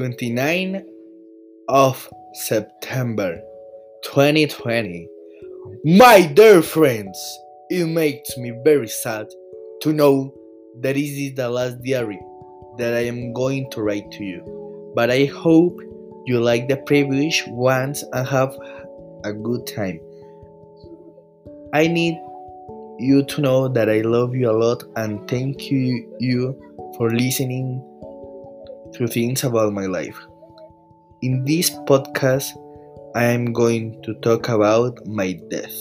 29 of September 2020. My dear friends, it makes me very sad to know that this is the last diary that I am going to write to you. But I hope you like the previous ones and have a good time. I need you to know that I love you a lot and thank you, you for listening to things about my life. In this podcast, I am going to talk about my death.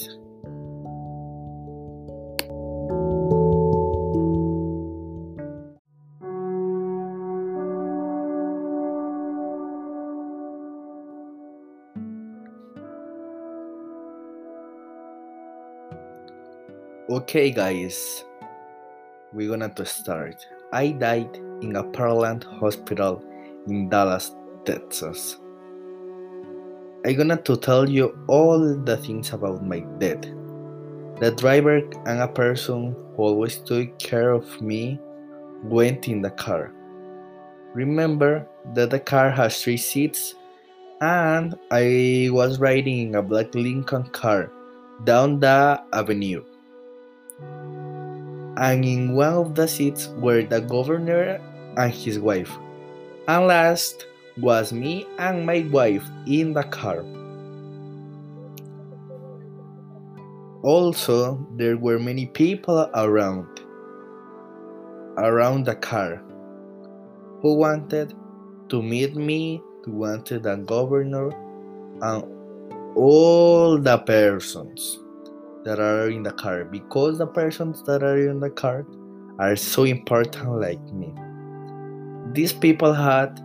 Okay, guys, we're gonna to start. I died in a Parkland hospital in Dallas, Texas. I'm gonna to tell you all the things about my death. The driver and a person who always took care of me went in the car. Remember that the car has three seats and I was riding in a black Lincoln car down the avenue and in one of the seats were the governor and his wife. And last was me and my wife in the car. Also, there were many people around around the car who wanted to meet me, who wanted the governor and all the persons that are in the car because the persons that are in the car are so important like me. These people had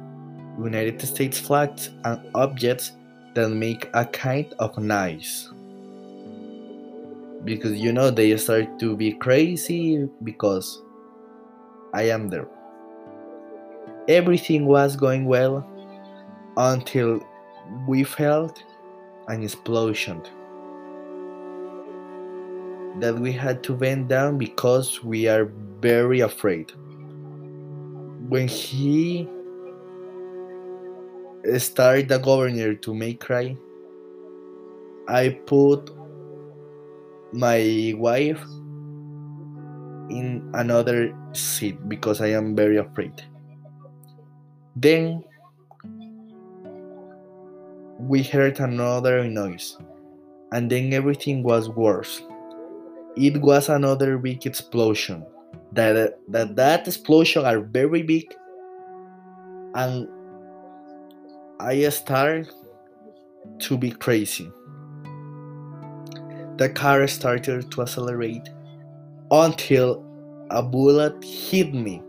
United States flags and objects that make a kind of noise. Because you know they start to be crazy because I am there. Everything was going well until we felt an explosion that we had to bend down because we are very afraid. When he started the governor to make cry, I put my wife in another seat because I am very afraid. Then we heard another noise, and then everything was worse it was another big explosion. That uh, that that explosion are very big, and I started to be crazy. The car started to accelerate until a bullet hit me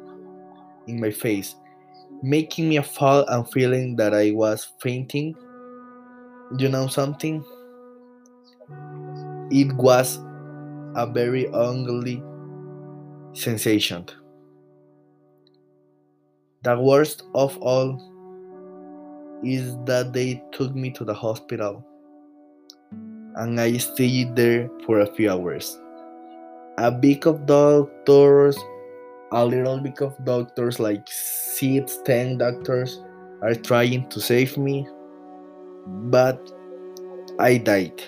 in my face, making me fall and feeling that I was fainting. You know something? It was a very ugly sensation. The worst of all is that they took me to the hospital and I stayed there for a few hours. A big of doctors, a little bit of doctors, like six, ten doctors, are trying to save me, but I died.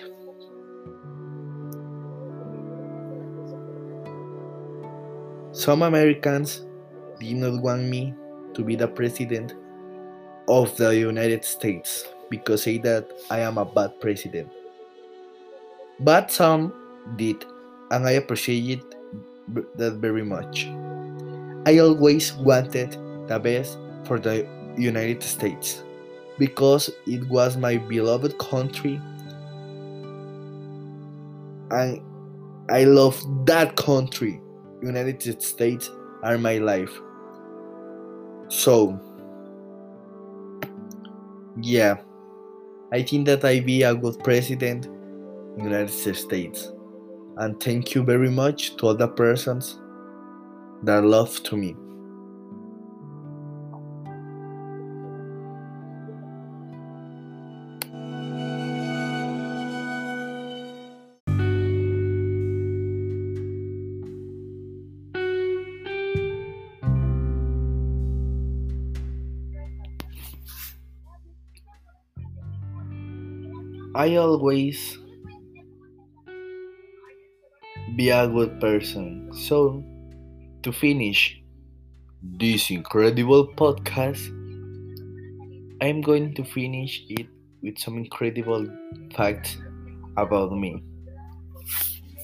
Some Americans did not want me to be the president of the United States because say that I am a bad president. But some did, and I appreciate that very much. I always wanted the best for the United States because it was my beloved country and I love that country United States are my life. So, yeah, I think that I be a good president in United States. And thank you very much to all the persons that love to me. I always be a good person. So, to finish this incredible podcast, I'm going to finish it with some incredible facts about me.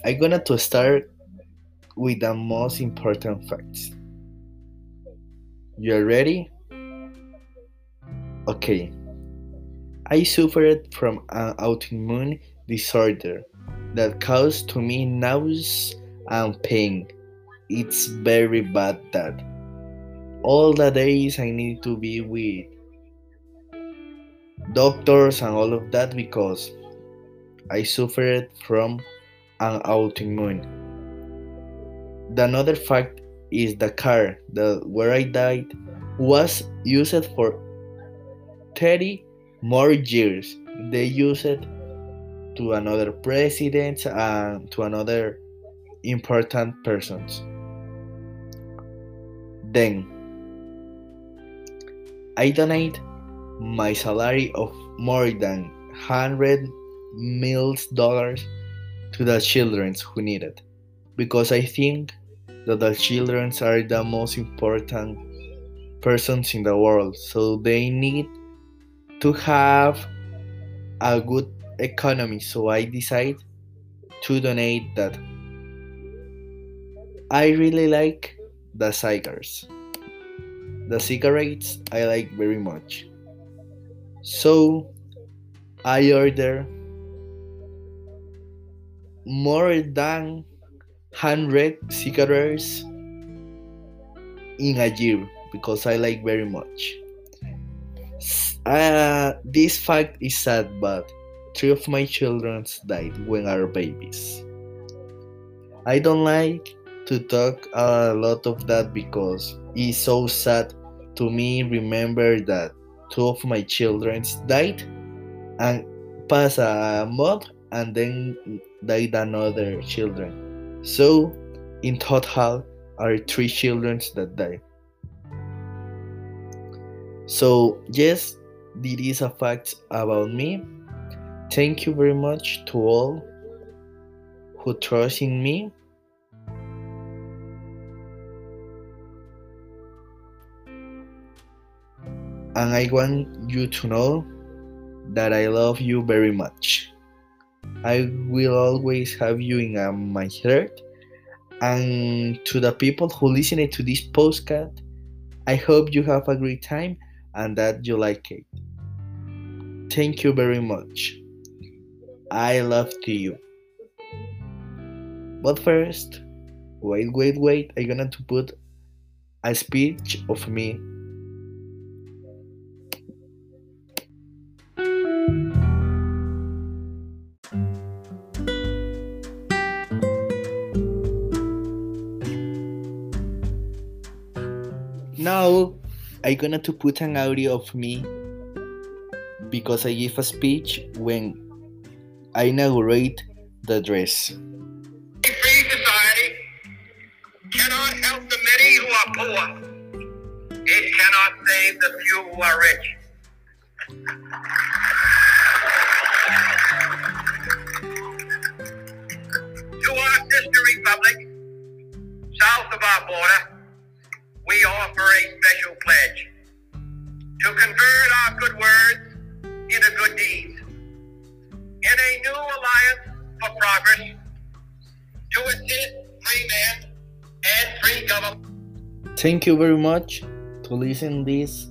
I'm gonna to start with the most important facts. You are ready? Okay. I suffered from an autoimmune disorder that caused to me nausea and pain. It's very bad that all the days I need to be with doctors and all of that because I suffered from an autoimmune. The another fact is the car that where I died was used for 30 more years. They used it to another president and to another important persons. Then I donate my salary of more than 100 million dollars to the children who need it because I think that the children are the most important persons in the world so they need to have a good economy so I decide to donate that. I really like the cigars. The cigarettes I like very much. So I order more than 100 cigarettes in a year because I like very much. Uh, this fact is sad, but three of my children died when are babies. I don't like to talk a lot of that because it's so sad to me remember that two of my children died and pass a month and then died another children. So in total are three children that died. So yes, this is a fact about me. Thank you very much to all who trust in me. And I want you to know that I love you very much. I will always have you in uh, my heart. And to the people who listen to this postcard, I hope you have a great time and that you like it. Thank you very much. I love to you. But first, wait, wait, wait. I'm gonna to put a speech of me Now I'm gonna to put an audio of me because I give a speech when I inaugurate the dress. A free society cannot help the many who are poor. It cannot save the few who are rich. To our sister republic, south of our border, we offer a special pledge to convert our good words into good deeds in a new alliance for progress to assist free and free government. Thank you very much to listen this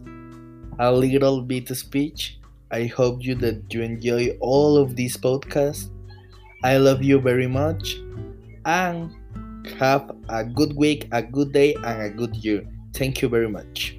a little bit speech. I hope you that you enjoy all of this podcast. I love you very much and have a good week, a good day, and a good year. Thank you very much.